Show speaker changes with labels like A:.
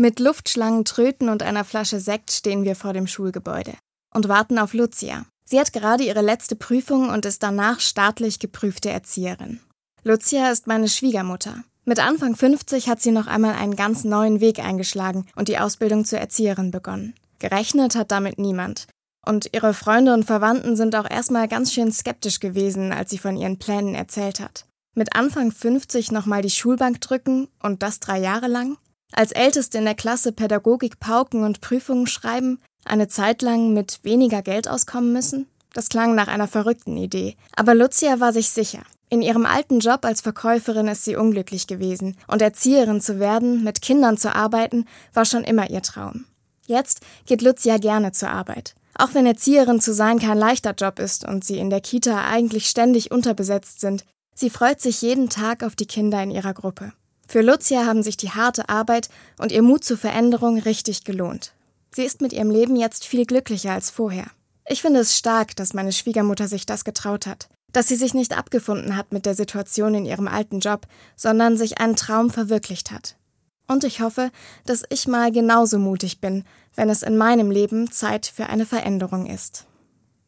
A: Mit Luftschlangen, Tröten und einer Flasche Sekt stehen wir vor dem Schulgebäude und warten auf Lucia. Sie hat gerade ihre letzte Prüfung und ist danach staatlich geprüfte Erzieherin. Lucia ist meine Schwiegermutter. Mit Anfang 50 hat sie noch einmal einen ganz neuen Weg eingeschlagen und die Ausbildung zur Erzieherin begonnen. Gerechnet hat damit niemand. Und ihre Freunde und Verwandten sind auch erstmal ganz schön skeptisch gewesen, als sie von ihren Plänen erzählt hat. Mit Anfang 50 nochmal die Schulbank drücken und das drei Jahre lang? Als Älteste in der Klasse Pädagogik pauken und Prüfungen schreiben, eine Zeit lang mit weniger Geld auskommen müssen? Das klang nach einer verrückten Idee. Aber Lucia war sich sicher. In ihrem alten Job als Verkäuferin ist sie unglücklich gewesen und Erzieherin zu werden, mit Kindern zu arbeiten, war schon immer ihr Traum. Jetzt geht Lucia gerne zur Arbeit. Auch wenn Erzieherin zu sein kein leichter Job ist und sie in der Kita eigentlich ständig unterbesetzt sind, sie freut sich jeden Tag auf die Kinder in ihrer Gruppe. Für Lucia haben sich die harte Arbeit und ihr Mut zur Veränderung richtig gelohnt. Sie ist mit ihrem Leben jetzt viel glücklicher als vorher. Ich finde es stark, dass meine Schwiegermutter sich das getraut hat, dass sie sich nicht abgefunden hat mit der Situation in ihrem alten Job, sondern sich einen Traum verwirklicht hat. Und ich hoffe, dass ich mal genauso mutig bin, wenn es in meinem Leben Zeit für eine Veränderung ist.